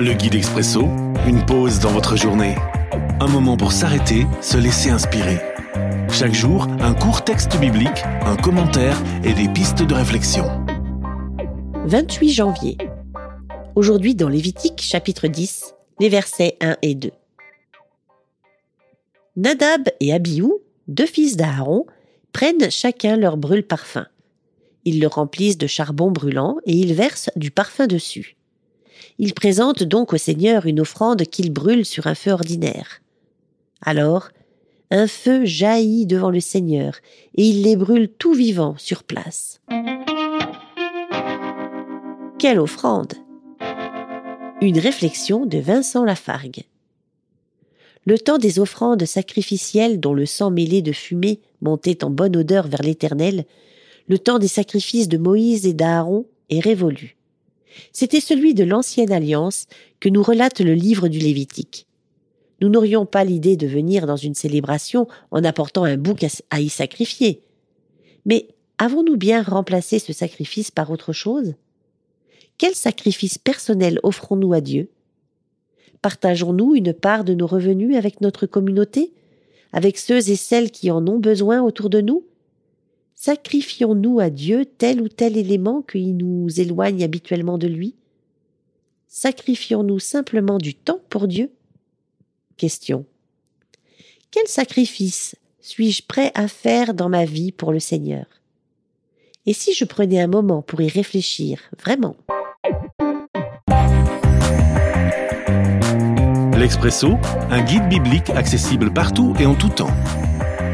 Le guide expresso, une pause dans votre journée. Un moment pour s'arrêter, se laisser inspirer. Chaque jour, un court texte biblique, un commentaire et des pistes de réflexion. 28 janvier. Aujourd'hui dans Lévitique chapitre 10, les versets 1 et 2. Nadab et Abihu, deux fils d'Aaron, prennent chacun leur brûle-parfum. Ils le remplissent de charbon brûlant et ils versent du parfum dessus. Ils présentent donc au Seigneur une offrande qu'ils brûlent sur un feu ordinaire. Alors, un feu jaillit devant le Seigneur, et il les brûle tout vivants sur place. Quelle offrande Une réflexion de Vincent Lafargue. Le temps des offrandes sacrificielles dont le sang mêlé de fumée montait en bonne odeur vers l'Éternel, le temps des sacrifices de Moïse et d'Aaron est révolu. C'était celui de l'ancienne alliance que nous relate le livre du Lévitique. Nous n'aurions pas l'idée de venir dans une célébration en apportant un bouc à y sacrifier. Mais avons-nous bien remplacé ce sacrifice par autre chose? Quel sacrifice personnel offrons-nous à Dieu? Partageons-nous une part de nos revenus avec notre communauté, avec ceux et celles qui en ont besoin autour de nous? Sacrifions-nous à Dieu tel ou tel élément qui nous éloigne habituellement de lui? Sacrifions-nous simplement du temps pour Dieu? Question. Quel sacrifice suis-je prêt à faire dans ma vie pour le Seigneur? Et si je prenais un moment pour y réfléchir, vraiment? L'Expresso, un guide biblique accessible partout et en tout temps.